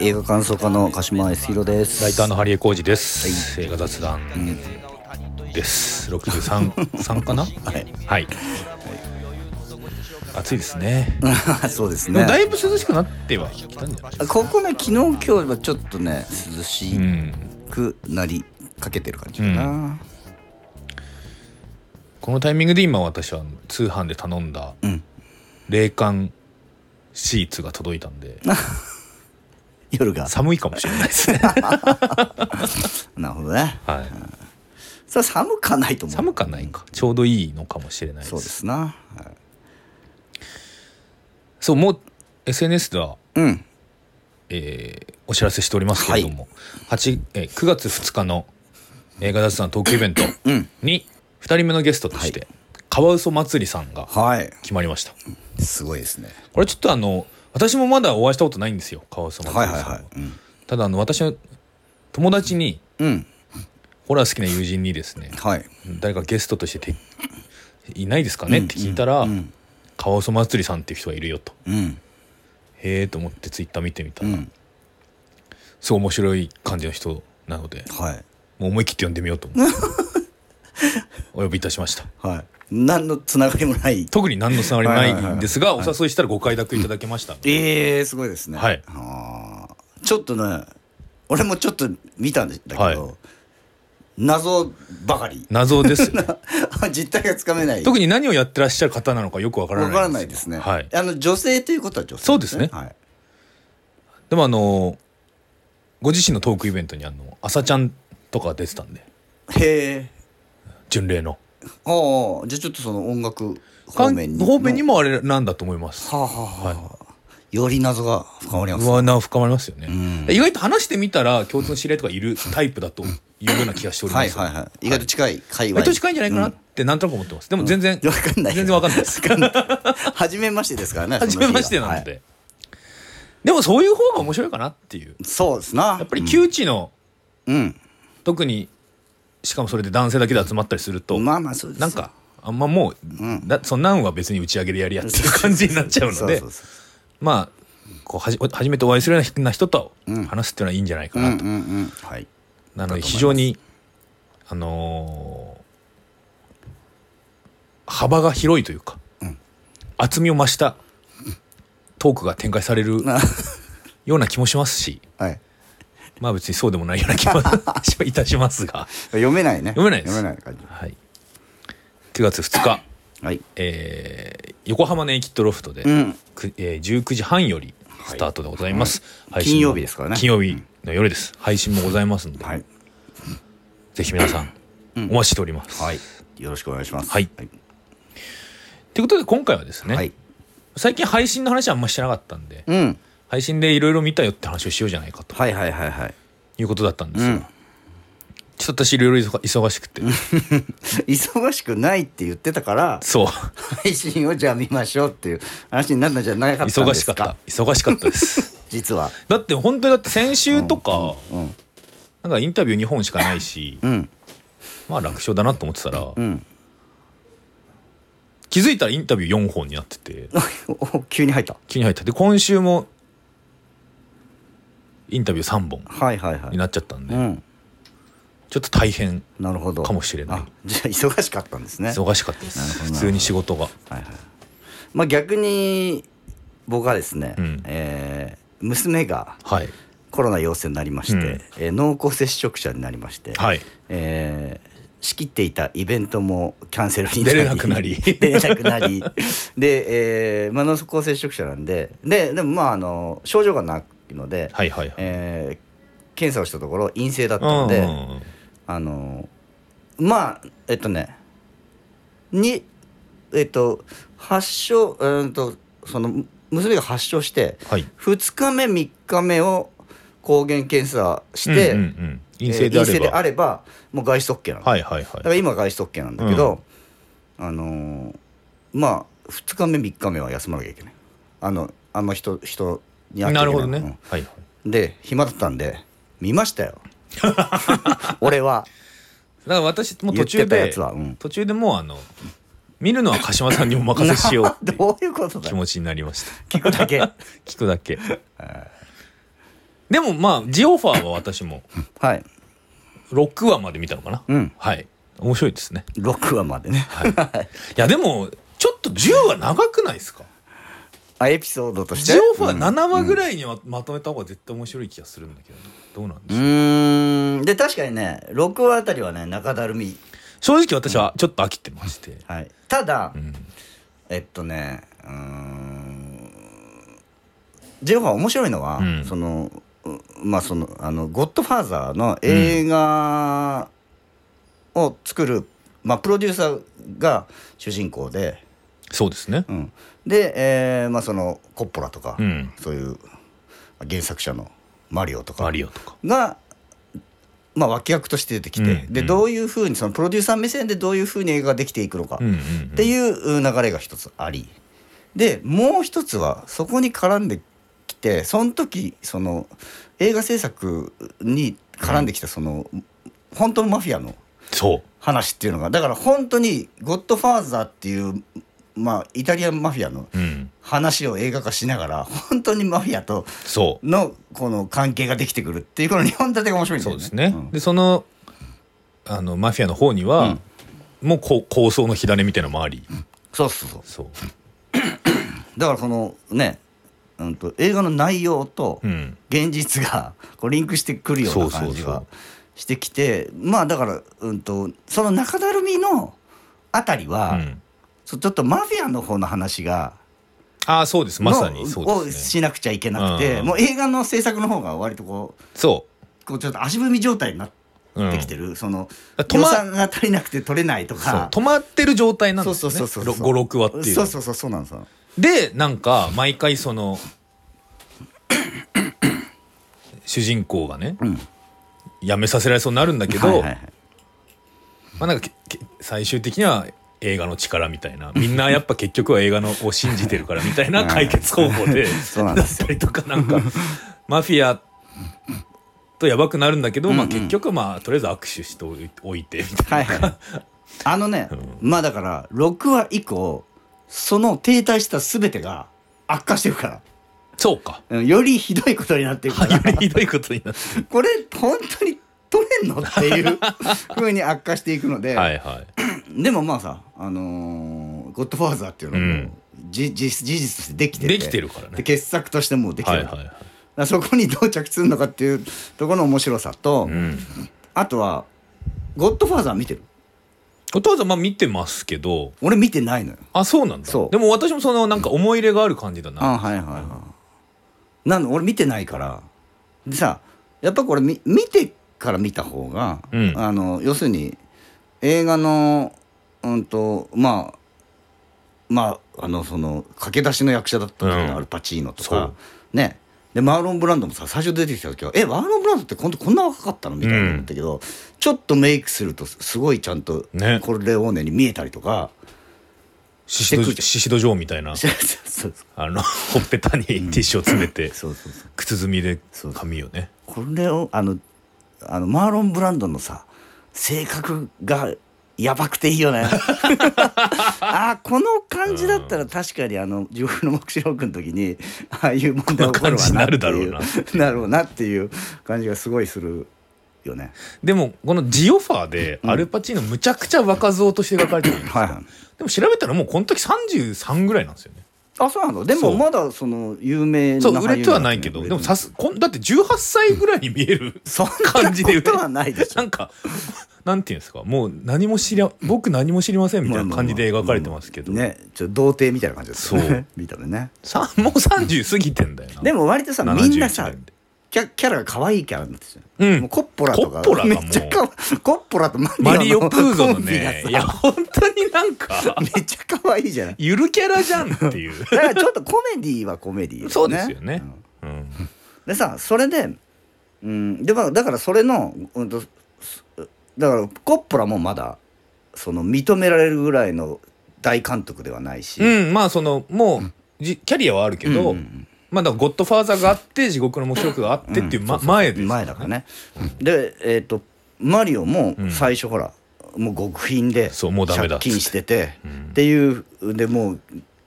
映画感想家の鹿島康弘です。ライターのハリエコージです、映画雑談です。63三かな？はい。はい、暑いですね。そうですね。だいぶ涼しくなってはきたんじゃないここね昨日今日はちょっとね涼しうんくなりかけてる感じかな。このタイミングで今私は通販で頼んだうん。冷感シーツが届いたんで 夜が。寒いかもしれないですね。なるほどね。はい。それは寒かないと思う。寒かないか。ちょうどいいのかもしれないです。そうですな。はい。そうもう SNS ではうん。えーお知らせしておりますけれども、8えー9月2日の映画雑談トークイベントうん。に2人目のゲストとして、カワウソ祭りさんがはい。決まりました。すごいですね。これちょっとあの私もまだお会いしたことないんですよカワウソ祭りさんはい。はいは。いうん。ただあの私の友達にうん。ホラー好きな友人にですねはい。誰かゲストとしてていないですかね？って聞いたら、うん。カワウソ祭りさんっていう人がいるよと。うん。へえと思ってツイッター見てみたら、うん。すごい面白い感じの人なのではい。もう思い切って呼んでみようと思って お呼びいたしました。はい何のつながりもない。特に何のつながりもないんですが、お誘いしたらご快諾いただけました、ええすごいですね。はい。ちょっとね俺もちょっと見たんだけど、はい。謎ばかり。謎です。よね実態がつかめない。特に何をやってらっしゃる方なのかよくわからないわからないですね、はい、あの女性ということは女性そうですね。はい、でもあのご自身のトークイベントにあの朝ちゃんとか出てたんで。へえ巡礼のああじゃあちょっとその音楽方面に。方面にもあれなんだと思います。はあはあはあ、より謎が深まりますうわな深まりますよね、ん。意外と話してみたら共通の知り合いとかいるタイプだというような気がしております、はいはいはい。意外と近い界隈。割と近いんじゃないかなってなんとなく思ってます。でも全然、わかんない。全然わかんないです。わかんない。初めましてですからね初めましてなので、はい。でもそういう方が面白いかなっていう。そうですな。やっぱり窮地の、うん、特にしかもそれで男性だけで集まったりすると、まあまあそうですなんかあんまもう、ん。だそんなんは別に打ち上げでやりやっていう感じになっちゃうのでまあこうはじ初めてお会いするような人とうん。話すっていうのはいいんじゃないかなと、なので非常にあのー幅が広いというか、うん。厚みを増したトークが展開されるな ような気もしますしはいまあ別にそうでもないような気も いたしますが、読めないね。読めないです。読めない感じ。はい、9月2日、はい。えー横浜ネイキッドロフトで、うん。くえー19時半よりスタートでございます、配信金も曜日ですからね。金曜日の夜です。配信もございますので、はい。ぜひ皆さん、お待ちしております、はい。よろしくお願いします。はい。とい。うことで今回はですね、はい。最近配信の話はあんましてなかったんで、うん配信でいろいろ見たよって話をしようじゃないかと。はいはいはいはい。いうことだったんですよ、うん。ちょっと私いろいろ忙忙しくて。忙しくないって言ってたからそう。配信をじゃあ見ましょうっていう話になったんじゃなかったんですか？忙しかった。忙しかったです。実は。だって本当にだって先週とか、うんなんかインタビュー2本しかないし、うん。まあ楽勝だなと思ってたら、うん。気づいたらインタビュー4本になってて。お急に入った。気に入った。で今週もインタビュー3本はいはいはい。になっちゃったんで、うん。ちょっと大変なるほど。かもしれない。あじゃあ忙しかったんですね。忙しかったです。なるほど普通に仕事が。はいはい。まあ逆に僕はですね、うん。えー娘がはい。コロナ陽性になりまして、うん。えー濃厚接触者になりまして、はい。えー仕切っていたイベントもキャンセルに出れなくなり。出れなくなり。で、えーまあ、濃厚接触者なんでででもまああの症状がないので、はいはいはい。えー検査をしたところ陰性だったうんので、うあのまあえっとねにえっと発症うんとその娘が発症してはい。2日目3日目を抗原検査して、うんうんうん。陰性であれば、えー陰性であればもう外出 OK なの、はいはいはい。だから今は外出 OK なんだけど、あのーまあ2日目3日目は休まなきゃいけない。あのあんま人人にな。るほどね、はいはい。うんで暇だったんで見ましたよ。俺は。だから私もう途中でつは。うん。途中でもうあの見るのは鹿島さんにお任せしようっていう どういうこと気持ちになりました。聞くだけ。聞くだけ。でもまあジオファーは私もはい。6話まで見たのかな、うん。はい。面白いですね。6話までね、い。やでもちょっと10話長くないですか？あエピソードとして？ジオファーうん。7話ぐらいにはまとめた方が絶対面白い気がするんだけどどうなんでうしょう、ーん。で確かにね6話あたりはね中だるみ、正直私はちょっと飽きてまして、はい、ただ、うん。えっとねうーん。ジェファー面白いのは、うん。そのうまあそのあの「ゴッドファーザー」の映画を作る、まあ、プロデューサーが主人公で、そうですね。うん、で、えーまあ、そのコッポラとか、うん。そういう原作者のマリオとかマリオとか。が、まあ、脇役として出てきて、でうん。うん。どういうふうにそのプロデューサー目線でどういうふうに映画ができていくのか、うんうんうん。っていう流れが一つあり。でもう一つはそこに絡んできてその時その映画制作に絡んできたその、本当のマフィアのそう。話っていうのがだから本当に「ゴッドファーザー」っていう、まあ、イタリアンマフィアのうん。話を映画化しながら本当にマフィアとのこの関係ができてくるっていうこの日本立てが面白いんだよね。そうですね、うん。でそのあのマフィアの方には、もうこう構想の火種みたいなのもあり。そうそうそう。そう。だからそのね、うん、と映画の内容とうん。現実がこうリンクしてくるような感じがそうそう。してきてまあだから、うん、とその中だるみのあたりは、うんそうちょっとマフィアの方の話がああそうです。まさにのをそうですね。しなくちゃいけなくて、うん。もう映画の制作の方が割とこうそこうちょっと足踏み状態になっう、うん、てきてる、その止ま予算が足りなくて撮れないとそうか止まってる状態なんですよね。そうそうそうそう56話っていう。そうそうそうそうなんですよ。でなんか毎回その 主人公がねうん。辞めさせられそうになるんだけど、はいはいはい。まあなんか最終的には映画の力みたいな。みんなやっぱ結局は映画のを信じてるからみたいな 解決方法で そうなんだですったりとかなんか マフィアとやばくなるんだけど、まあ、うん。うん結局まあとりあえず握手しておいてみたいな、はいはい。あのね、まあだから6話以降その停滞した全てが悪化してるから。そうか。うんよりひどいことになってるから。よりひどいことになってこれ本当に取れんの？っていうふうに悪化していくので、はいはいでもまあさ「あのーゴッドファーザー」っていうのも、うん。じ事事実としてできてて。できてるからね。で傑作としてもうできてる、はいはいはい。だからそこにどう着地するのかっていうところの面白さと、うん。あとは「ゴッドファーザー」見てる？お父さんまあ見てますけど。俺見てないのよ。あそうなんだ。そう。でも私もそのなんか思い入れがある感じだな。あはいはいはい。なんで俺見てないから。でさやっぱこれ見見てから見た方が、うん。あの要するに映画のうんとまあまああのその駆け出しの役者だった時のうん。アルパチーノとか。そう、ね。でマーロン・ブランドもさ最初出てきた時は「えマーロン・ブランドって今度こんな若かったの?」みたいな思ったけど、ちょっとメイクするとすごいちゃんとね。コルレオーネに見えたりとか、シシドしてくるシシド嬢みたいな。そうそうあのほっぺたにティッシュを詰めてそうそうそう。靴積みでそう。髪をね。これをあのあのマーロン・ブランドのさ性格がやばくていいよね。あーこの感じだったら確かにあの地獄の目視録の時にああいう問題起こるわなるだろうな。っていう感じがすごいするよね。でもこのジオファーでアルパチーノむちゃくちゃ若造として描かれてるんですはいでも調べたらもうこの時33ぐらいなんですよねあそうなの？でもまだその有名なそう売れてはないけどでもさすすこんだって18歳ぐらいに見える そんな感じでことはないでしょ。なんかなんていうんですか？もう何も知りゃ僕何も知りませんみたいな感じで描かれてますけど、ねちょっと童貞みたいな感じですよそう。ね見た目ね。さもう30過ぎてんだよな。でも割とさ71みんなさキャキャラが可愛いキャラになってるうん。もうコッポラとか。コッポラめっちゃかわコッポラとマリオマリオプーゾのね。さいや本当になんか。めっちゃ可愛いじゃない？ゆるキャラじゃんっていう。だからちょっとコメディはコメディよね。そうですよね。うん。うん。でさそれでうん。でまあだからそれの、うんと、すだからコッポラもまだその認められるぐらいの大監督ではないし、うん、まあそのもうじキャリアはあるけど、うんまあだゴッドファーザーがあって地獄の目標があってっていう、ま前です前だからね、でえっ、とマリオもうん。最初ほら、もう極貧で借金してて、うん。っていうでもう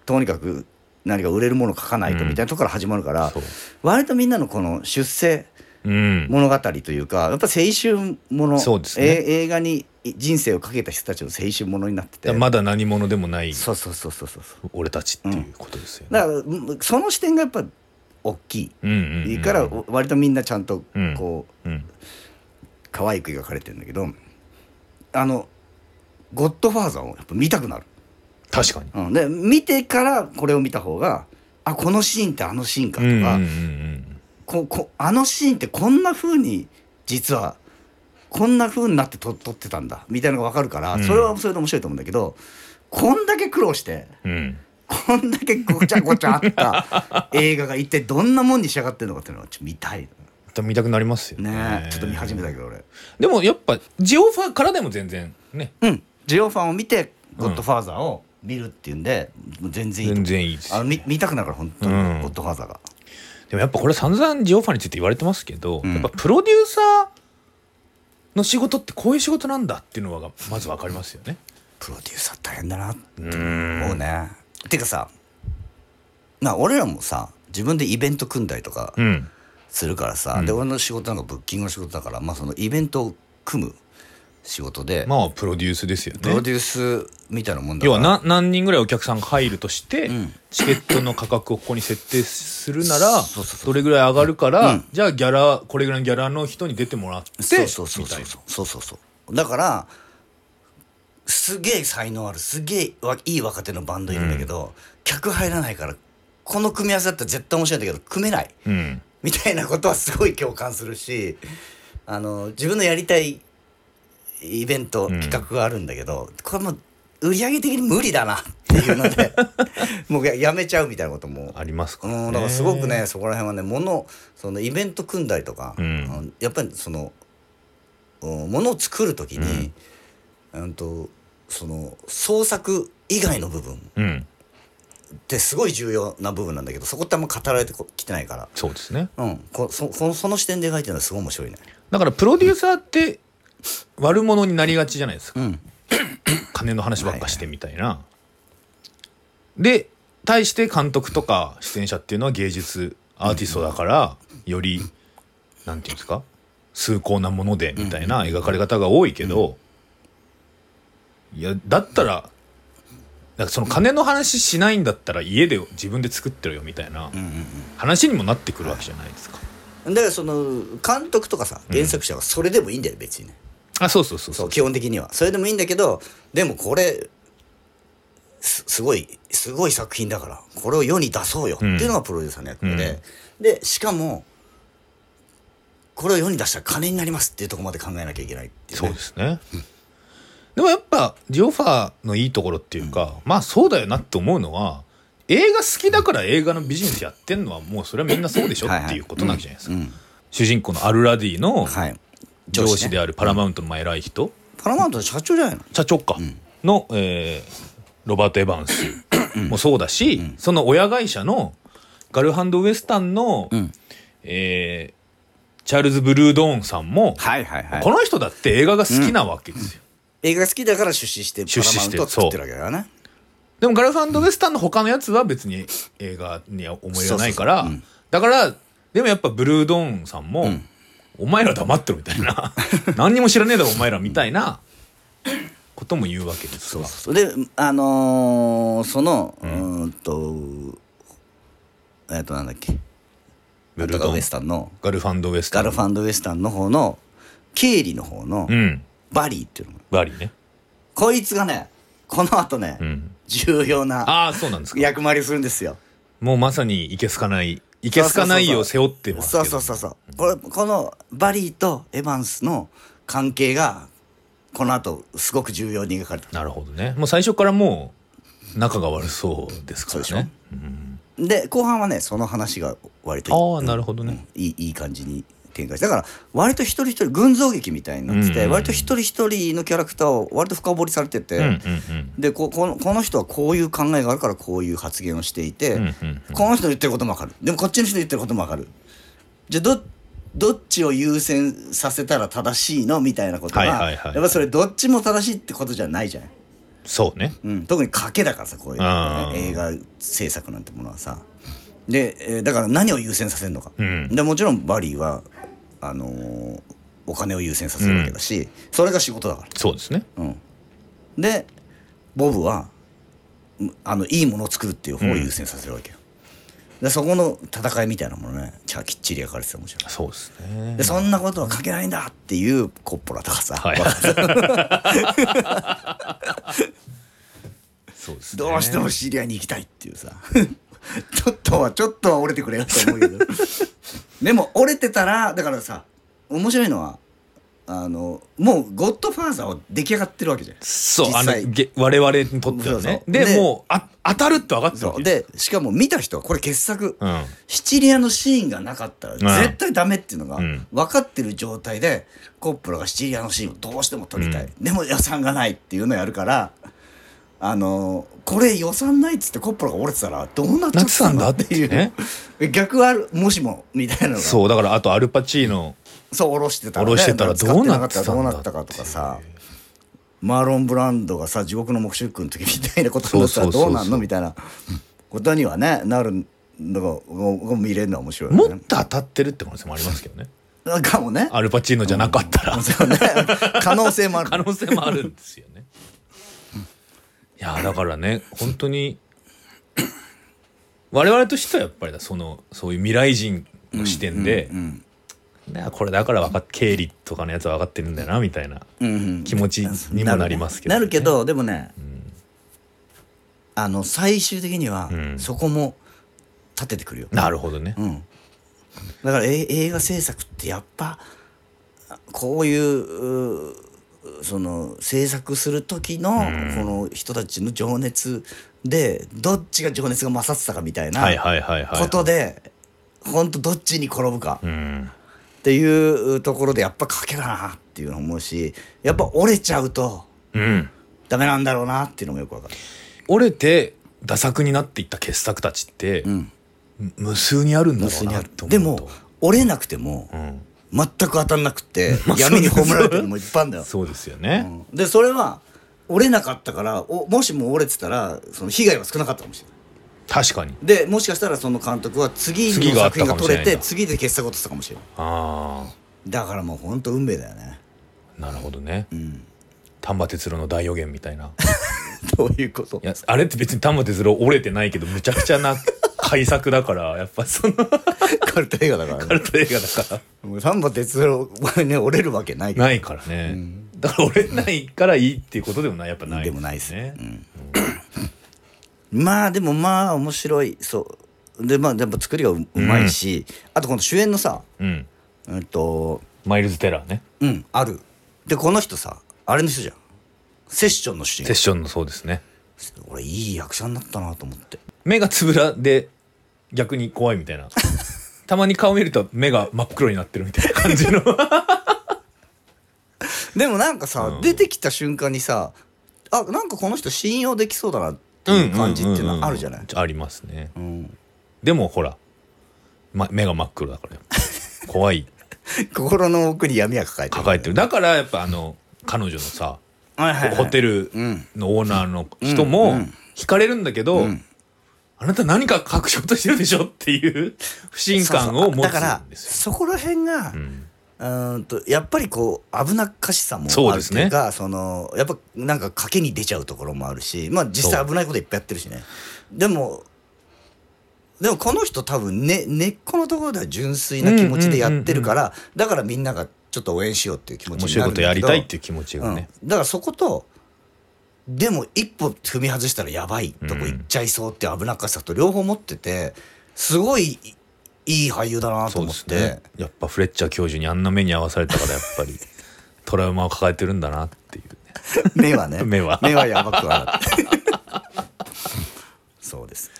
とにかく何か売れるものを書かないとみたいなところから始まるから、割とみんなのこの出世うん物語というかやっぱ青春もの、そうですね。え映画に人生をかけた人たちの青春ものになってて。まだ何者でもないそうそうそうそうそう俺たちっていうことですよね。だからうんその視点がやっぱ大きい、うんうんうん。から割とみんなちゃんとうん。こう、うん。可愛く描かれてるんだけどあの「ゴッドファーザー」をやっぱ見たくなる、確かに。うん、で見てからこれを見た方があこのシーンってあのシーンかとか、うんうんうんここあのシーンってこんな風に実はこんな風になって撮撮ってたんだみたいなのが分かるから、うん。それはそれで面白いと思うんだけどこんだけ苦労してうん。うんこんだけごちゃごちゃあった映画が一体どんなもんに仕上がってるのかっていうのをちょっと見たい。見たくなりますよね。ねちょっと見始めたけど俺。でもやっぱジオファからでも全然ね。うん。ジオファンを見て「ゴッドファーザー」を見るっていうんで、もう全然いいと思う。全然いいですあの見見たくなるから本当に、うん。ゴッドファーザーがでもやっぱこれ散々ジオファについて言われてますけど、うん。やっぱプロデューサーの仕事ってこういう仕事なんだっていうのがまず分かりますよね。プロデューサー大変だなってうん思うねてかさまあ俺らもさ自分でイベント組んだりとかうん。するからさ、うん。で俺の仕事なんかブッキングの仕事だからまあそのイベントを組む仕事で、まあプロデュースですよね。プロデュースみたいなもんだから。要はな何人ぐらいお客さんが入るとして、うん。チケットの価格をここに設定するならどれぐらい上がるから、うん。じゃあギャラこれぐらいのギャラの人に出てもらってそうそうそうそうそう。そうそうだからすげえ才能あるすげえわいい若手のバンドいるんだけど、客入らないからこの組み合わせだったら絶対面白いんだけど組めない。うん。みたいなことはすごい共感するしあの自分のやりたいイベントうん。企画があるんだけど、これもう売り上げ的に無理だなっていうので もうややめちゃうみたいなことも。ありますからね。うん、だからすごくねそこら辺はね物そのイベント組んだりとか、うん。やっぱりそのうん物を作る時に、うん、とその創作以外の部分うん。ってすごい重要な部分なんだけどそこってあんま語られてこきてないから、そうですね。うん、こそそのその視点で描いてるのはすごい面白いね。だからプロデューサーって悪者になりがちじゃないですか。うん 金の話ばっかしてみたいな。で対して監督とか出演者っていうのは芸術アーティストだからよりなんていうんですか？崇高なものでみたいな描かれ方が多いけど、いやだったらだからその金の話しないんだったら家で自分で作ってるよみたいな話にもなってくるわけじゃないですか。だからその監督とかさ原作者はそれでもいいんだよ別にね。あそうそうそうそう。基本的には。それでもいいんだけどでもこれすすごいすごい作品だからこれを世に出そうよ。っていうのがプロデューサーの役目で、でしかもこれを世に出したら金になります。っていうところまで考えなきゃいけないっていう、ね、そうですね。でもやっぱジオファーのいいところっていうか、まあそうだよなって思うのは映画好きだから映画のビジネスやってんのはもうそれはみんなそうでしょっていうことなわけじゃないですか。うん。主人公のアルラディのはい上司でああるパラマウントのまあ偉い人、パラマウントの社長じゃないの？社長か、の、えーロバート・エヴァンス。もそうだし、その親会社のガルハンド・ウエスタンの、ん。えーチャールズ・ブルードーンさんも、はいはいはい。この人だって映画が好きなわけですよ。映画が好きだから出資してパ出資してラマウントを作ってるわけだよね。でもガルファンドウエスタンの他のやつは別に映画には思い入れがないからだからでもやっぱブルードーンさんも、お前ら黙ってろみたいな。何にも知らねえだろお前らみたいなことも言うわけですが。そうであのーそのうーんとえっとなんだっけ。ガルファンドウエスタン。ガルファンドウエスタンの方の経理の方のうん。バリーっていうの。がバリね。こいつがねこの後ね、うん。重要なああそうなんですか。役回りをするんですよ。もうまさにいけすかないいけすかないを背負ってますけど。そうそうそうそう。これこのバリーとエヴァンスの関係がこの後すごく重要に描かれてなるほどね。もう最初からもう仲が悪そうですからそうでね。るで後半はねその話が割とああなるほどね。いいいい感じに展開してだから割と一人一人群像劇みたいになってて、割と一人一人のキャラクターを割と深掘りされてて、でここのこの人はこういう考えがあるからこういう発言をしていて、この人の言ってることも分かる。でもこっちの人の言ってることも分かる。じゃあどどっちを優先させたら正しいの？みたいなことが、やっぱそれどっちも正しいってことじゃないじゃん。そうね。うん、特に賭けだからさこういう、あー。映画制作なんてものはさ。で、えーだから何を優先させるのか、うん。でもちろんバリーはあのーお金を優先させるわけだし、それが仕事だから。そうですね。うん、でボブはうんあのいいものを作るっていう方を優先させるわけよ、でそこの戦いみたいなものねちゃきっちり描かれてたもちろんそうですね。でそんなことは書けないんだっていうコッポラとかさ、はい。そうですね。どうしてもシリアに行きたいっていうさ。ちょっとはちょっとは折れてくれよと思うけどでも折れてたらだからさ面白いのはあのもうゴッドファーザーは出来上がってるわけじゃん。そうあのげ我々にとってはね。うででもうあ当たるって分かってるそわけでしかも見た人はこれ傑作、うん。シチリアのシーンがなかったらん。絶対ダメっていうのがうん。分かってる状態でコップラがシチリアのシーンをどうしても撮りたい、でも予算がないっていうのをやるからあのこれ予算ないっつってコップラが折れてたらどうなっちゃってたんだ？っていう。なっ逆はある？もしもみたいなそうだからあとアルパチーノ。そう下ろしてたら、下ろしてたらどうなってたどうなったかとかさ。マーロン・ブランドがさ地獄の黙示録の時みたいなことになったらどうなんの？みたいな。ことにはねなるのがが見れるのは面白いもっ。と当たってるって可能性もありますけどね。かもね。アルパチーノじゃなかったら。そうね。可能性もある。可能性もあるんですよね。いやだからね本当に我々としてはやっぱりだそのそういう未来人の視点で、うんねこれだから分かっ経理とかのやつは分かってるんだよなみたいなうんうん。気持ちにもなりますけど、なるけどでもね、あの最終的にはうん。そこも立ててくるよ。なるほどね、うん、だからえ映画制作ってやっぱこういううその制作する時のうん。この人たちの情熱でどっちが情熱が勝ってたかみたいなはいはいはいはいことで本当どっちに転ぶかうん。っていうところでやっぱ賭けだなっていうのを思うしやっぱ折れちゃうとうん。ダメなんだろうなっていうのもよくわかる。折れてダ作になっていった傑作たちって、無数にあるんだろうなと思うと。でも折れなくてもうん、全く当たんなくって まあ闇に葬られてるのもいっぱいあるんだよ。そうですよね、うん。でそれは折れなかったからおもしも折れてたらその被害は少なかったかもしれない。確かに。でもしかしたらその監督は次の次があった作品が撮れかもしれないんだ。て次で傑作を撮ってたかもしれない。あだからもうほんと運命だよね。あなるほどね。うん。丹波哲郎の大予言みたいな。どういうこと？いやあれって別に丹波哲郎折れてないけどむちゃくちゃな改作だからやっぱそのカ カルト映画だからね。ルト映画だから。もう丹波哲郎はね折れるわけない。からないからね、だから折れないからいいっていうことでもないやっぱないでもないです。ねね、うん。まあでもまあ面白い。そう。でまあやっぱ作りがううまいし、あとこの主演のさうん。うんとマイルズ・テラーね。うんある。でこの人さあれの人じゃん。セッションの主人公セッションのそうですね俺いい役者になったなと思って。目がつぶらで逆に怖いみたいな。たまに顔見ると目が真っ黒になってるみたいな感じの。でもなんかさ、うん。出てきた瞬間にさあなんかこの人信用できそうだなっていう感じっていうのはあるじゃない、ありますね。うん。でもほら、ま、目が真っ黒だから。怖い。心の奥に闇は抱えてる。抱えてる。だからやっぱあの彼女のさホテルうんのオーナーの人うん。もうん。惹かれるんだけど、うん。あなた何か隠しようとしてるでしょっていう 不信感を持つだから。そこら辺が、うん。とやっぱりこう危なっかしさもあるそうですね。っていうかそのやっぱなんか賭けに出ちゃうところもあるしまあ実際危ないこといっぱいやってるしね。でもでもこの人多分、ね、根っこのところでは純粋な気持ちでやってるから、だからみんながちょっと応援しようっていう気持ち面になるんだけど白いことやりたいっていう気持ちがね。うん、だからそことでも一歩踏み外したらやばいとこ行っちゃいそうっていう危なっかしさと両方持っててすごいいい俳優だなと思って、ですね。やっぱフレッチャー教授にあんな目に遭わされたからやっぱり トラウマを抱えてるんだなっていうね。目はね 目は目はやばくはなってそうです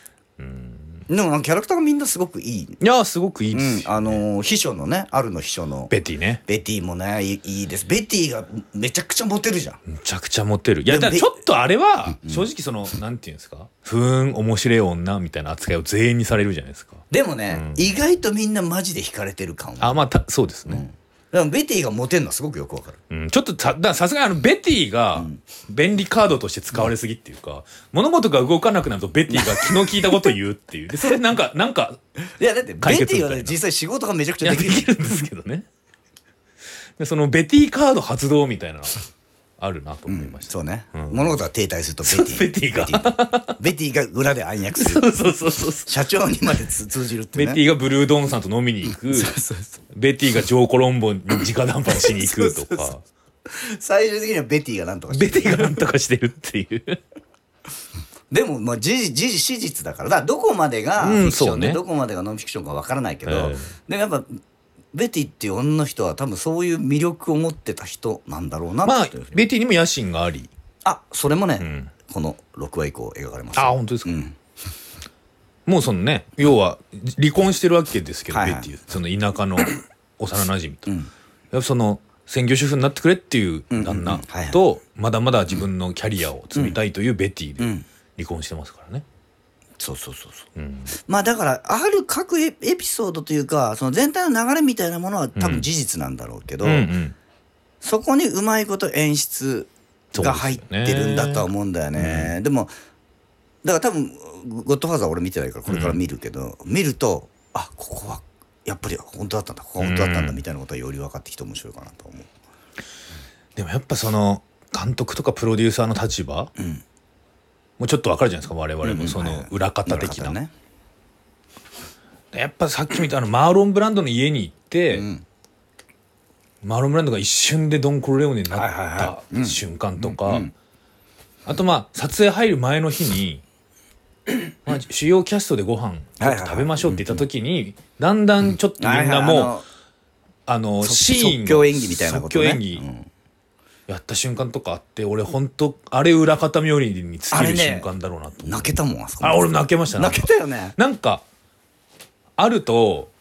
でもキャラクターがみんなすごくいい、いやすごくいいうん、です。よ、あの秘書のねあるの秘書の。ベティね。ベティもねいいです。ベティがめちゃくちゃモテるじゃん。むちゃくちゃモテる。いや、だからちょっとあれは、正直その、なんていうんですか、ふーん、面白い女みたいな扱いを全員にされるじゃないですか。でもね、うん。意外とみんなマジで惹かれてる感は。あ、まあ、たそうですね。からベティがモテるのはすごくよくわかる。うん、ちょっとささすがにあのベティが便利カードとして使われすぎっていうか、物事が動かなくなるとベティが気の利いたことを言うっていう。でそれなんか なんかいやだってベ解決ティはみたいな。ね実際仕事がめちゃくちいやゃできる。できるんですけどね。でそのベティカード発動みたいな。のあるなと思いました、そうね、うん。物事が停滞するとベティベティが。ベティが裏で暗躍する。そうそうそうそう社長にまでつ通じるってね。ベティがブルードーンさんと飲みに行く。そうそうベティがジョー・コロンボに直談判しに行くとそうそうか最終的にはベティがなんとかしてベティがなんとかしてるっていう。でもまあ事実事実史実だから。だからどこまでがうんフィクションで、そうねどこまでがノンフィクションかわからないけど、え。でもやっぱベティっていう女の人は多分そういう魅力を持ってた人なんだろうなまあベティにも野心があり。あそれもね、ん。この6話以降描かれます。あ本当ですか、うん。もうそのね要は離婚してるわけですけど、はいはい。ベティその田舎の 幼馴染と、ん。やっぱその専業主婦になってくれっていう旦那とまだまだ自分のキャリアを積みたいというベティでうん。離婚してますからね、そうそうそうそう。うん。まあだからある各エエピソードというかその全体の流れみたいなものは多分事実なんだろうけど、うんうん。そこにうまいこと演出が入ってるんだとは思うんだよね。でもだから多分「ゴッドファーザー」俺見てないからこれから見るけど、見るとあここはやっぱり本当だったんだ。ここは本当だったんだうん。みたいなことはより分かってきて面白いかなと思う。でもやっぱその監督とかプロデューサーの立場、んもうちょっとわかるじゃないですか我々もその裏方的な、ね。やっぱさっき見たあのマーロン・ブランドの家に行って、うん。マーロン・ブランドが一瞬でドン・コルレオーネになった瞬間とか、うんあとまあ撮影入る前の日に、まあ、主要キャストでご飯ちょっと食べましょうって言った時にだんだんちょっとみんなもう、あの即シーン即興演技みたいなことね。即興演技うんやった瞬間とかあって俺本当あれ裏方冥利に尽きる瞬間だろうなと泣けたもんあそこ。あ俺泣けました泣けたよね。なんかあると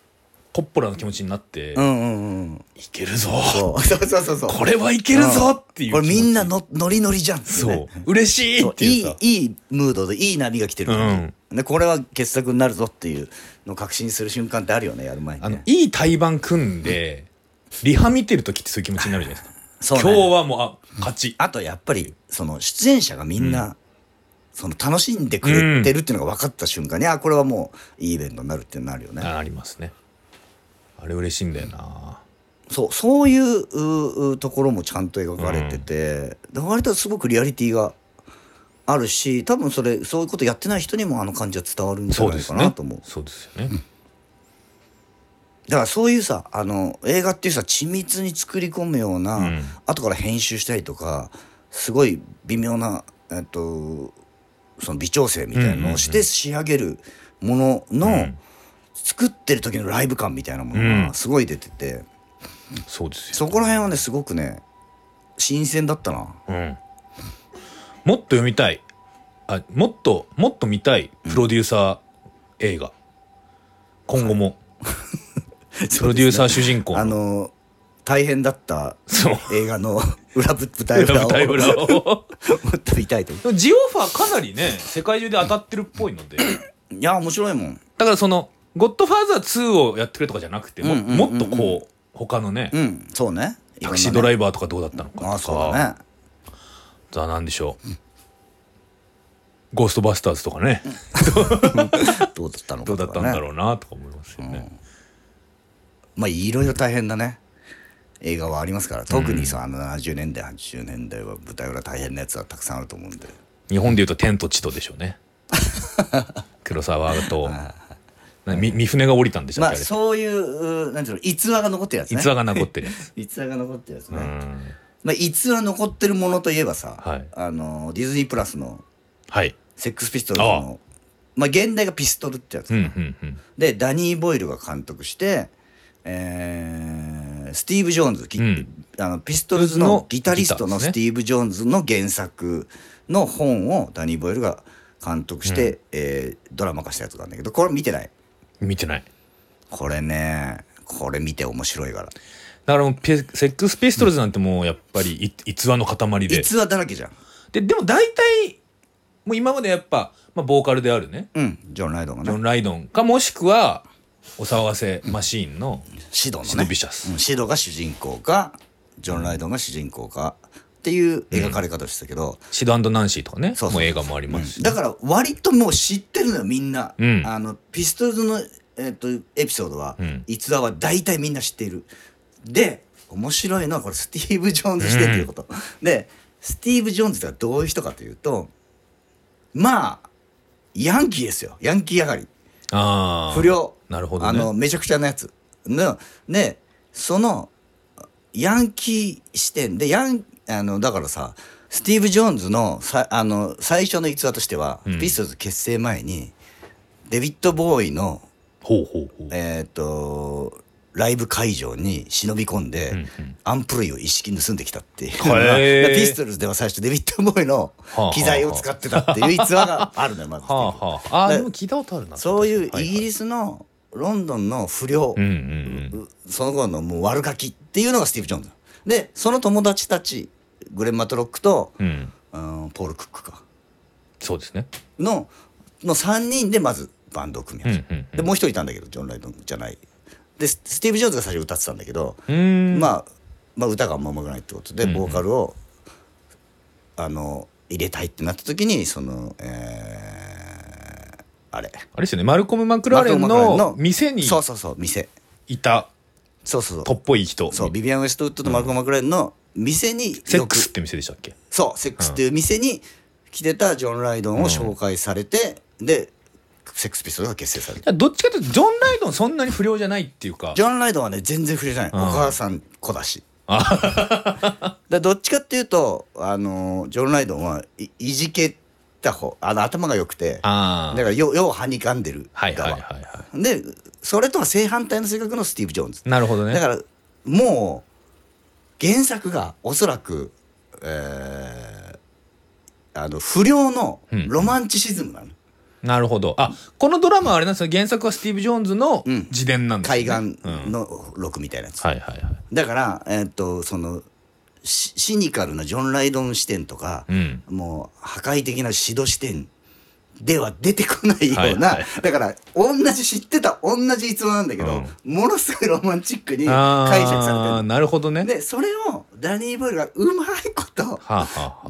コッポラの気持ちになって、いうんうんうん。けるぞ。そう。そうそうそう。これはいけるぞっていうこれみんなのノリノリじゃんね。そう。嬉しいっていうさいいムードでいい波が来てる感じ、でこれは傑作になるぞっていうのを確信する瞬間ってあるよねやる前にあのねいい対バン組んでリハ見てる時ってそういう気持ちになるじゃないですかそうね今日はもうあ勝ち。あとやっぱりその出演者がみんな、その楽しんでくれてるっていうのが分かった瞬間に、あこれはもういいイベントになるってなるよね。あありますね。あれ嬉しいんだよな。そうそういうううところもちゃんと描かれてて、で割とすごくリアリティがあるし多分それそういうことやってない人にもあの感じは伝わるんじゃないそうですね。かなと思うそうですよねだからそういうさあの映画っていうさ緻密に作り込むような、うん。後から編集したりとかすごい微妙な、えっと、その微調整みたいなのをして仕上げるものの、うん。作ってる時のライブ感みたいなものうん。がすごい出てて、そうですよ。そこら辺はねすごくね新鮮だったな。うん。もっと読みたい。あもっともっと見たいプロデューサー映画、今後も プロデューサー主人公あの大変だった映画の裏舞台裏を舞台裏を。もっと見たいと。思ジオファーかなりね世界中で当たってるっぽいので。ういや面白いもん。だからその「ゴッドファーザー2」をやってくれとかじゃなくても,、っとこう他のね、うんそうね。タクシードライイバーとかどうだったのか。とかあそうだね。さあなんでしょう、ゴーストバスターズとかね、どうだったのかどうだったんだろううなとか思いますよね、まあいろいろ大変だね。映画はありますから。特にさ、あの70年代80年代は舞台裏大変なやつはたくさんあると思うんで。日本でいうと「天と地と」でしょうね。黒沢となみ三船が降りたんでしたっけあれ。まあそういううなんていうの逸話が残ってるやつね。逸話が残ってるやつ 逸話が残ってるやつね、うん。まあ逸話残ってるものといえばさ、はい。あのディズニープラスのはい。セックスピストルズのまあ現代がピストルってやつ、うんうんうん。でダニー・ボイルが監督して、えースティーブ・ジョーンズ、ギうん。あのピストルズのギタリストのスティーブ・ジョーンズの原作の本をダニー・ボイルが監督して、えードラマ化したやつがあるんだけどこれ見てない？見てない。これねこれ見て面白いから。だからもうペセックスピストルズなんてもうやっぱりい逸話の塊で。逸話だらけじゃん。ででも大体もう今までやっぱ、まあ、ボーカルであるね。うんジョン・ライドンがね。ジョン・ライドンかもしくはお騒がせマシーンのシドのね。シドビシャス。うんシドが主人公かジョン・ライドンが主人公かっていう描かれ方をしてたけど、シドナンシーとかねそうそうもう映画もありますし、だから割ともう知ってるのよみんな、うん。あのピストルズの、えっとエピソードは、うん。逸話は大体みんな知っている。で面白いのはこれスティーブ・ジョーンズ視点ということ、でスティーブ・ジョーンズってのはどういう人かというとまあヤンキーですよ。ヤンキー上がり。ああ不良なるほどね。あのめちゃくちゃなやつ。のでそのヤンキー視点。でヤンあのだからさスティーブ・ジョーンズのさあの最初の逸話としては、うん。ピストルズ結成前にデビッド・ボーイのえっ、とライブ会場に忍び込んで、うんうん。アンプ類を一式盗んできたっていう。ピストルズでは最初デビッド・ボーイのはあ機材を使ってたっていう逸話があるのよまず。はあはあ。あ聞いたことあるなそういうはい。イギリスのロンドンの不良、うんうんその頃のもう悪ガキっていうのがスティーブ・ジョーンズ。でその友達たちグレン・マトロックと、うん。うんうん、ポール・クックか。そうですね。のの3人でまずバンドを組み始めうんうんうん。でもう一人いたんだけどジョン・ライドンじゃない。でススティーブ・ジョーンズが最初歌ってたんだけど、まあ、まあ歌があんまうまくないってことでうんうん。ボーカルを、あの入れたいってなった時にそのえーあれ。あれですよね。マルコム・マクラーレンの店にそうそうそう店。いた。そうそうそう。とっぽい人。そうビビアン・ウェストウッドとマルコム・マクラーレンの店によく。セックスって店でしたっけ？そうセックスっていう店に来てたジョン・ライドンを紹介されて、でセックスピストルが結成された。どっちかというとジョン・ライドンそんなに不良じゃないっていうか。ジョン・ライドンはね全然触れじゃない、うん。お母さん子だし。だどっちかっていうとあのジョン・ライドンはいいじけた方あの頭が良くてだからよようはにかんでるはいはい側、はいはでそれとは正反対の性格のスティーブ・ジョーンズ。いなるほどね。だからもう原作がおそらく、えーあの不良のロマンチシズムなの、なるほど。あこのドラマはあれなんですよ。原作はスティーブ・ジョーンズのうん。自伝なんですね。海岸うん。の録みたいなやつ、はいはいはい。だからえーっとそのシシニカルなジョン・ライドン視点とか、うん。もう破壊的な指導視点では出てこないような、はいはい。だから同じ知ってた同じ逸話なんだけど、ものすごいロマンチックにあ解釈されてる。あなるほどね。でそれをダニー・ボイルがうまいこと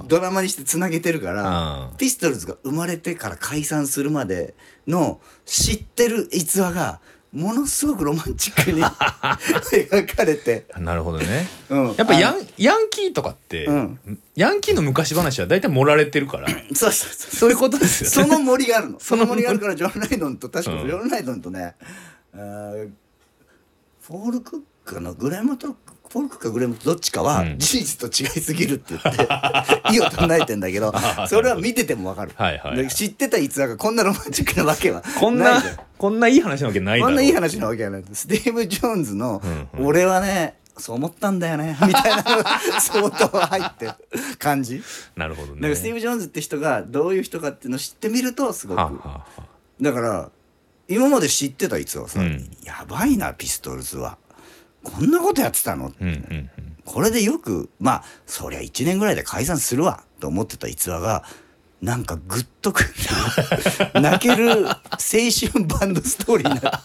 ドラマにしてつなげてるから、うん。ピストルズが生まれてから解散するまでの知ってる逸話がものすごくロマンチックに描かれて、あなるほどね。うん。やっぱヤあンヤンキーとかって、うん。ヤンキーの昔話は大体盛られてるから。の そうそうそう。そういうことですよね。その森があるの。そ そのの森があるからジョン・ライドンと確かうん。ジョン・ライドンとね、あーポール・クックかなグレンとポール・クックかグレンどっちかは事実と違いすぎるって言って、異を唱えてんだけどそれは見ててもわかる、はいはい知ってた逸話がこんなロマンチックなわけはこんなこんないい話なわけないこんないい話なわけないスティーブ・ジョーンズの「俺はねそう思ったんだよね」みたいな相当入ってる感じなるほどねスティーブ・ジョーンズって人がどういう人かっていうのを知ってみるとすごくだから今まで知ってた逸話さ、うんやばいなピストルズはこんなことやってたの、うんうんうん。これでよくまあそりゃ1年ぐらいで解散するわと思ってた逸話がなんかグッとくる 泣ける青春バンドストーリーにな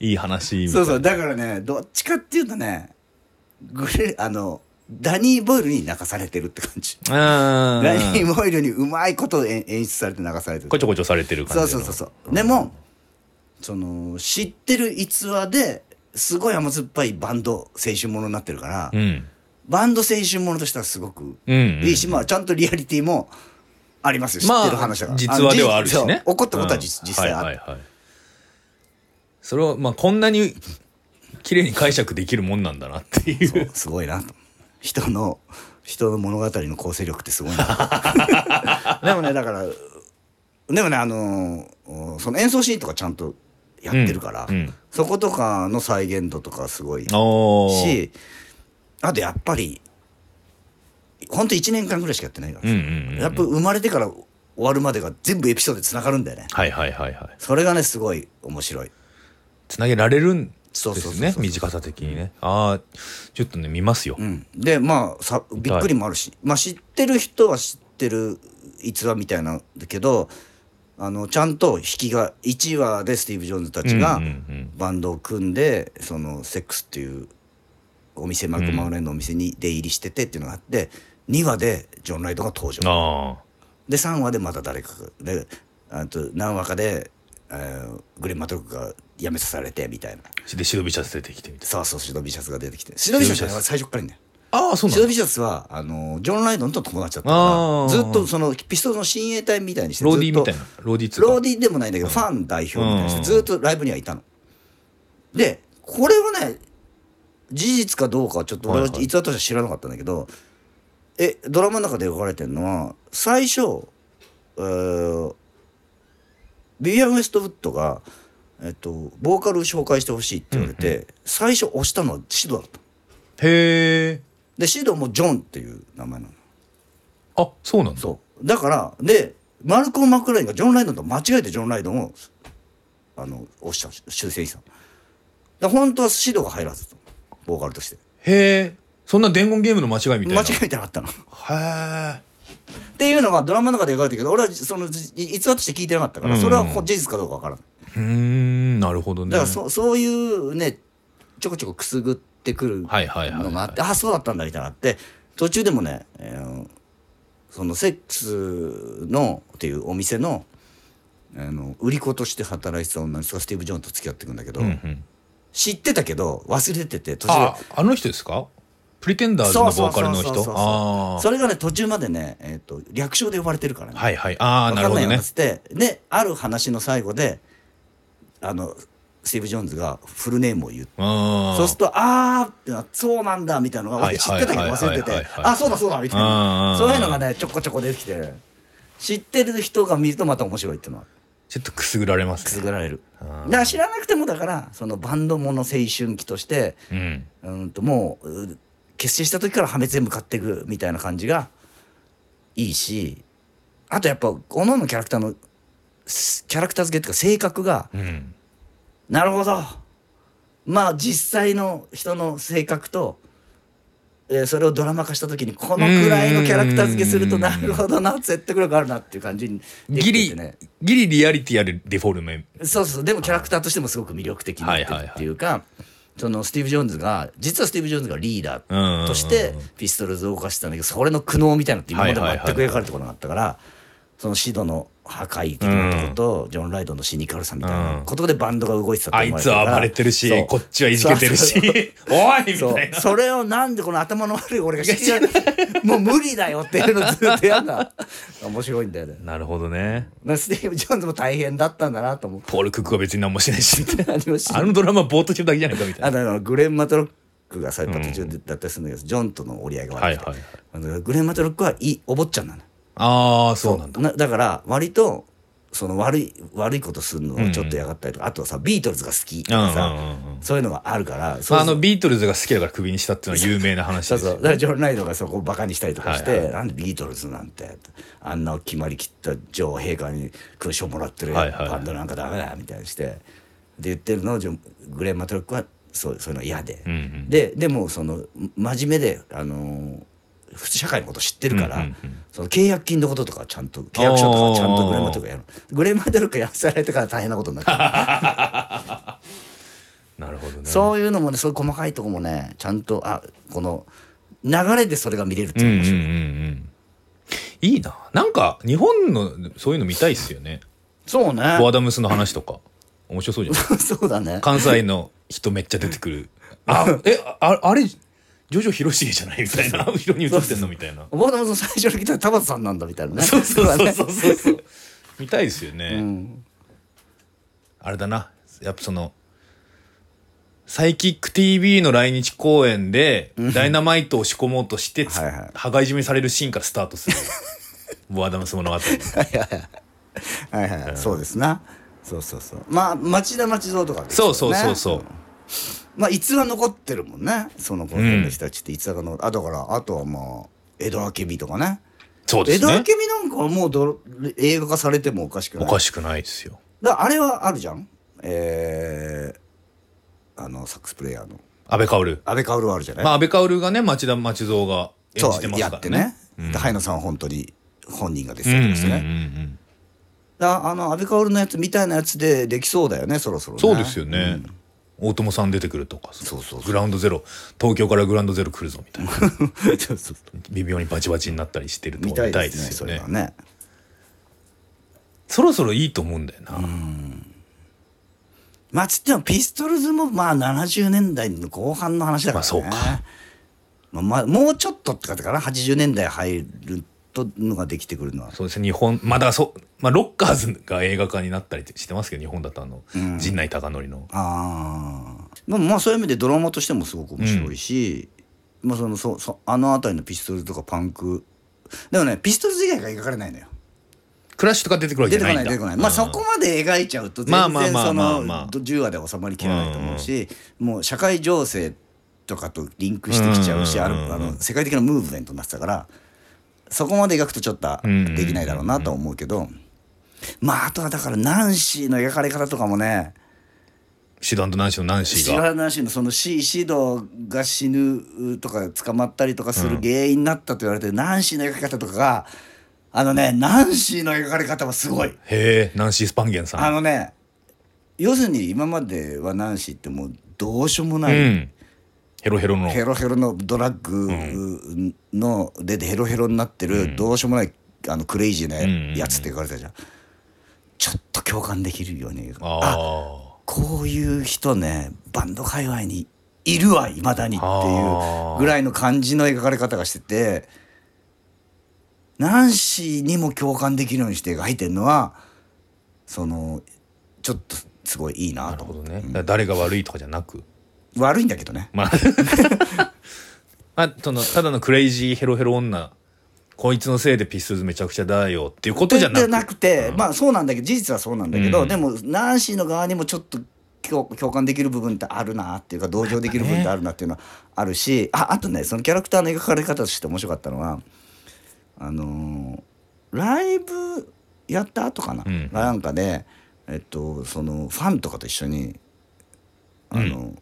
いい話そうそう。だからねどっちかっていうとねグレあのダニー・ボイルに泣かされてるって感じ。あダニーー・ボイルにうまいこと演演出されて泣かされてる。こちょこちょされてる感じの。そうそうそうそう。でもその知ってる逸話ですごい甘酸っぱいバンド青春ものになってるから、うん。バンド青春ものとしてはすごくいいし、まあちゃんとリアリティもありますよ。知まあってる話だから、実話ではあるしのね起こったことは実,、際ある、はいはいはい。それをまあこんなに綺麗に解釈できるもんなんだなっていうすごいなと。人の人の物語の構成力ってすごいな。でもねだからでもねあのーその演奏シーンとかちゃんとやってるから、うん。うん。そことかの再現度とかすごいしあとやっぱりほんと1年間ぐらいしかやってないから。やっぱ生まれてから終わるまでが全部エピソードでつながるんだよね。はいはいはいはい。それがねすごい面白い。つなげられるんですそうそうそうそうね短さ的にね。ああちょっとね見ますよ、うん、でまあさびっくりもあるし、まあ知ってる人は知ってる逸話みたいなんだけどあのちゃんと引きが1話でスティーブ・ジョーンズたちがバンドを組んでそのセックスっていうお店マルコ・マウレンのお店に出入りしててっていうのがあって2話でジョン・ライドが登場。あで3話でまた誰かがであと何話かで、えーグレン・マトロックが辞めさせられてみたいな。あでシドビシャツ出てきてみたいそうそうシドビシャツが出てきて。シドビシャツ。は最初からいいんだよなああそうなシドビシャツはあのジョン・ライドンと友達だったあかー。らずっとそのピストルの親衛隊みたいにしてローディーみたいなローディーローディーでもないんだけど、ファン代表みたいにしうん。てずっとライブにはいたの。でこれはね事実かどうかはちょっと俺いはい。逸話としては知らなかったんだけど、えドラマの中で描かれてるのは最初、えービビアン・ウェストウッドが、えっと、ボーカルを紹介してほしいって言われて、最初押したのはシドだったへえでシドもジョンっていう名前なの。あそうなんだ。そう。だからでマルコム・マクラインがジョン・ライドンと間違えてジョン・ライドンをあの押した修正したの。だ本当はシドが入らずと。ボーカルとして。へえそんな伝言ゲームの間違いみたいな。間違えてなかったの。っへえていうのがドラマの中で描かれてるけど俺はそのじ逸話として聞いてなかったからそれは事実かどうかわからないうーんなるほどね。だからそそういうねちょこちょこくすぐってくるはいはいはいのがあって、あそうだったんだみたいなのあって途中でもね、えーそのセックスのっていうお店のあの売り子として働いてた女の人がスティーブ・ジョーンと付き合っていくんだけど、うんうん。知ってたけど忘れてて途中ああの人ですか？プリテンダーズのボーカルの人？それがね途中までね、えー、と略称で呼ばれてるからね、はいはい。ああなるほどね。である話の最後であのスティーブ・ジョーンズがフルネームを言うあそうすると、あーってなそうなんだみたいなのがはい知ってたけど忘れててあ、そうだそうだみたいな。んそういうのがね、ちょこちょこ出てきて、知ってる人が見るとまた面白いっていうのはちょっとくすぐられまくすね。すぐられる。うんだから知らなくてもだから、そのバンドもの青春期として、うん。うんともう、う結成した時から破滅へ向かっていくみたいな感じがいいし、あとやっぱ、各々のキャラクターの、すキャラクター付けっていうか性格が、うんなるほど。まあ実際の人の性格と、えーそれをドラマ化した時にこのくらいのキャラクター付けするとうん。なるほどな説得力あるなっていう感じにててね。ギリリアリティあるデフォルメ。そうそうでもキャラクターとしてもすごく魅力的になってるっていうか、そのスティーブ・ジョーンズが実はスティーブ・ジョーンズがリーダーとしてピストルズを動かしてたんだけどそれの苦悩みたいなのって今まで全く描かれたことなかったからそのシドの破壊的なとことジョン・ライドンのシニカルさみたいなことでバンドが動いてたとあ思われてるからいつは暴れてるしこっちはいじけてるし おいみたいな。それをなんでこの頭の悪い俺が知らない。もう無理だよっていうのずっとやんだ。面白いんだよね。なるほね。まあスティーブ・ジョーンズも大変だったんだなと思う。ポール・クックは別に何もしないしあのドラマぼーっとしてるだけじゃないかみたいなあのグレン・マトロックがさやっぱ途中でだったりするんだけど、ジョンとの折り合いが悪くて、はいはい。あのグレン・マトロックはいいお坊ちゃんなのああそうなんだ。だだから割とその悪い悪いことするのをちょっと嫌がったりとか、あとはさビートルズが好きとかさ、うんうんうんうん。そういうのがあるからそうあのビートルズが好きだからクビにしたっていうのは有名な話ですよ。そうそう。だからジョン・ライドンがそこをバカにしたりとかして、はいはい。なんでビートルズなんてあんな決まりきった女王陛下に勲章もらってるはいはい。バンドなんかダメだみたいにしてで言ってるのをジョングレン・マトロックはそうそういうの嫌で、うんうん。ででもその真面目であのー社会のこと知ってるから、その契約金のこととかちゃんと契約書とかちゃんとグレンマトロックやるグレンマトロックやらされてから大変なことになってる なるほどね。そういうのもねそういう細かいとこもねちゃんとあこの流れでそれが見れるってうんいう面白い。うんうんうん。いいな。なんか日本のそういうの見たいっすよね。そうね。ボアダムスの話とか。面白そうじゃない？そうだね。関西の人めっちゃ出てくる。あ えああれジョジョ広重じゃないみたいな。後ろに映ってんのみたいな。最初に来た田畑さんなんだみたいなね。そうそうそう。そうそうそう見たいですよね、うん。あれだな。やっぱそのサイキック TV の来日公演でダイナマイトを仕込もうとしてつ、はいはい。羽交い締めされるシーンからスタートする。ボアダムス物語はいはいはい。そうですな。そうそうそう。まあ、町田町蔵とかそうそうそうそうまあ、逸話残ってるもんね。その頃の人たちって逸話が残あ、だから、あとはまあ、江戸明美とかね。江戸明そうですね。美なんかはもうど映画化されてもおかしくない。おかしくないですよ。だからあれはあるじゃん。えー、あの、サックスプレイヤーの。安倍薫。安倍薫はあるじゃない、まあ安倍薫がね町田町蔵が演じてますからね。やってね。うん。で、早野さんは本当に本人が出てうんうんうんあの安倍薫のやつみたいなやつでできそうだよねそろそろね。そうですよね、大友さん出てくるとか。そうそうそう。グラウンドゼロ。東京からグラウンドゼロ来るぞみたいな。そうそうそう。微妙にバチバチになったりしてると見こ見たいですすよね。ね。そろそろいいと思うんだよな、まあつってもピストルズもまあ70年代の後半の話だからね、まあそうか。まあ、まあもうちょっとってことかな。80年代入るとのができてくるのはそうですね日本まだそ、まあ、ロッカーズが映画化になったりしてますけど日本だとあの、陣内孝則のああまあまあそういう意味でドラマとしてもすごく面白いし、まあそのそそあの辺りのピストルとかパンクでもねピストルズ以外が描かれないのよクラッシュとか出てくるわけ出てこじゃなんだない出てこないまあそこまで描いちゃうと全然その10話で収まりきらないと思うしもう社会情勢とかとリンクしてきちゃうしあの世界的なムーブメントになってたからそこまで描くとちょっとできないだろうなとは思うけど。まああとはだからナンシーの描かれ方とかもね。シドナンシーのナンシシーがラナンシーのそのシシドが死ぬとか捕まったりとかする原因になったと言われてるナンシーの描き方とかがあのねナンシーの描かれ方はすごい。へえナンシー・スパンゲンさん。あのね要するに今まではナンシーってもうどうしようもない、うんヘロヘロの。ヘロヘロのドラッグのでヘロヘロになってる、どうしようもないあのクレイジーなやつって言われたじゃん、ちょっと共感できるように。あこういう人ねバンド界隈にいるわいまだにっていうぐらいの感じの描かれ方がしててナンシーにも共感できるようにして描いてるのはそのちょっとすごいいいななと。思ってるほどね、誰が悪いとかじゃなく悪いんだけどね。まあ。まあそのただのクレイジーヘロヘロ女。こいつのせいでピストルズめちゃくちゃだよっていうことじゃなく。でなくて、まあそうなんだけど事実はそうなんだけど、でもナンシーの側にもちょっと共共感できる部分ってあるなっていうか同情できる部分ってあるなっていうのはあるしああとねそのキャラクターの描かれ方として面白かったのはあのーライブやった後かな、ん。なんかで、えっと、そのファンとかと一緒にあの、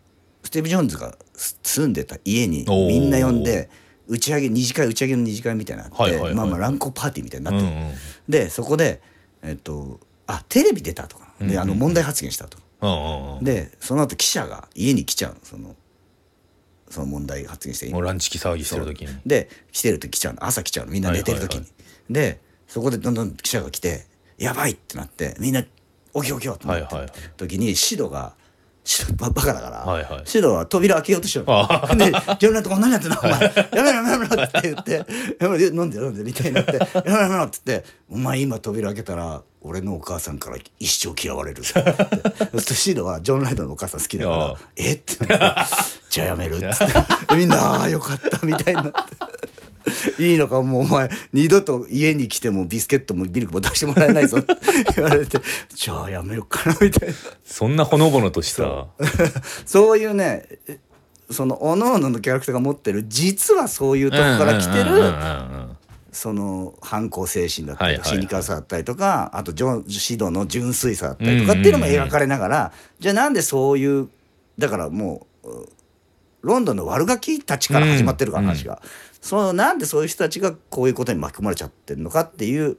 スティーブ・ジョーンズがす住んでた家にみんな呼んで打ち上げ二次会打ち上げの二次会みたいなのあって、はいはいはい。まあまあ乱交パーティーみたいになってる、うんうん。でそこでえっとあテレビ出たとかであの問題発言したと、うんうんうんでその後記者が家に来ちゃうのそのその問題発言してもうランチキ騒ぎしてる時に。で来てると来ちゃうの。朝来ちゃうの。みんな寝てる時に、はいでそこでどんどん記者が来てやばいってなってみんな起き起きようってなってはいはい。時にシドがシドババカだから、はいはい。シドは扉開けようとしよう。あで「ジョンラとこ何やってんの？お前。やめろやめろやめろ」って言って「やめろ飲んで飲んで」みたいになって「やめろやめろ」って言って「お前今扉開けたら俺のお母さんから一生嫌われる」って言って。そうするとシドはジョン・ライドのお母さん好きだから「え？っ?」てなって「じゃあやめる」っつって。みんな「ああよかった」みたいになって。いいのかもうお前二度と家に来てもビスケットもミルクも出してもらえないぞ。っ て言われてじゃあやめようかなみたいな。そんなほのぼのとした。そう。いうねえその各々のキャラクターが持ってる実はそういうとこから来てるうんうんうんうんその反抗精神だったりとかはいはいはい。シニカルさだったりとかあとジョン指導の純粋さだったりとかっていうのも描かれながらじゃあなんでそういうだからもううロンドンの悪ガキたちから始まってるからうん。話が、そのなんでそういう人たちがこういうことに巻き込まれちゃってるのかっていう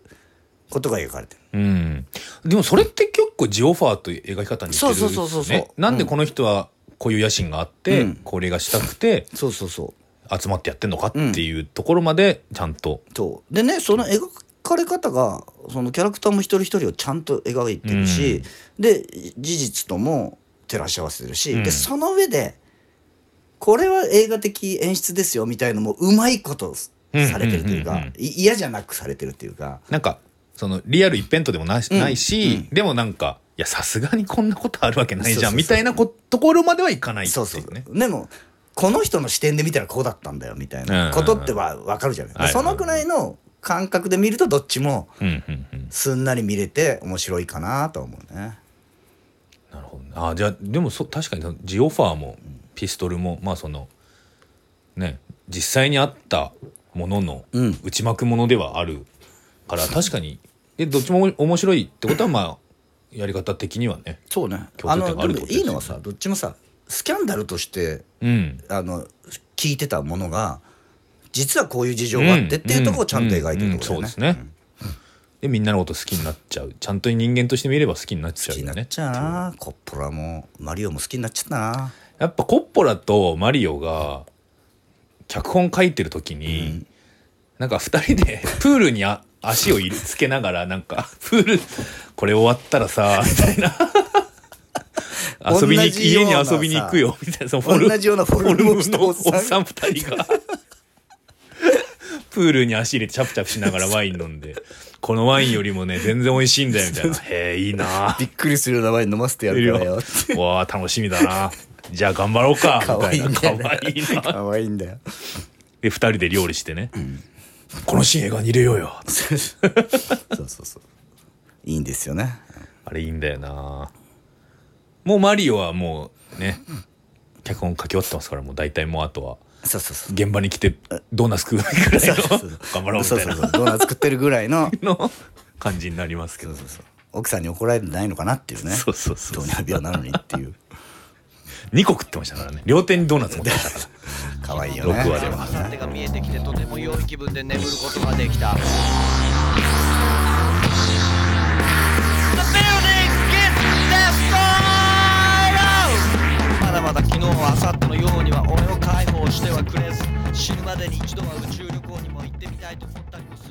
ことが描かれてる。うん、でもそれって結構ジオファーという描き方に似てるそうそうそうそうそう。ねなんでこの人はこういう野心があって、うん。これがしたくてそうそうそう。集まってやってんのかっていうところまでちゃんと、そう。でねその描かれ方がそのキャラクターも一人一人をちゃんと描いてるし、で事実とも照らし合わせてるし、うん。でその上でこれは映画的演出ですよみたいのもうまいことされてるというか、嫌じゃなくされてるっていうか。なんかそのリアル一辺倒でもな,、うん。ないし、でもなんかいやさすがにこんなことあるわけないじゃんみたいなこところまではいかないってそうそういう。ね。でもこの人の視点で見たらこうだったんだよみたいなことっては分かるじゃない、そのくらいの感覚で見るとどっちもすんなり見れて面白いかなとは思うね。なるほど。ねあじゃあでもそ確かにジオファーもピストルもまあそのね実際にあったもののうん。内幕ものではあるから確かにでどっちも面白いってことはまあやり方的にはねそうね。共通点があるってことですよね。いいのはさどっちもさスキャンダルとしてうん。あの聞いてたものが実はこういう事情があってっていうところをちゃんと描いてるところだよね。うん。うん。うんそうですね。でみんなのこと好きになっちゃう。ちゃんと人間として見れば好きになっちゃ好きになっちゃうな。コッポラもマリオも好きになっちゃったなやっぱコッポラとマリオが脚本書いてる時に、なんか二人でプールにあ足を入れつけながらなんかプールこれ終わったらさみたいな。遊びに家に遊びに行くよみたいな。そのフォル同じようなフォルムのおっさんさん二人が。プールに足入れてチャプチャプしながらワイン飲んで。このワインよりもね全然美味しいんだよみたいな。へえいいなびっくりするようなワイン飲ませてやるからよ。わあ楽しみだなじゃあ頑張ろうか 可愛いんみたいだよな。可愛いな。可愛いんだよ。で二人で料理してね、このシーン映画に入れようよ。そうそうそう。いいんですよね。あれいいんだよな。もうマリオはもうね脚本書き終わってますからもう大体もうあとは。そうそうそう。現場に来てドーナツ食うぐらいの。そうそうそう。頑張ろうみたいな。そうそうそう。ドーナツ作ってるぐらいの。の感じになりますけど。そうそう奥さんに怒られてないのかなっていうね。そうそうそう。糖尿病なのにっていう2個食ってましたからね。両手にドーナツ持ってましたから。可愛いよね。6話では。あさってが見えてきてとても良い気分で眠ることができた。The building gets destroyed! まだまだ昨日は明後日のようには俺を解放してはくれず。死ぬまでに一度は宇宙旅行にも行ってみたいと思ったりもする。が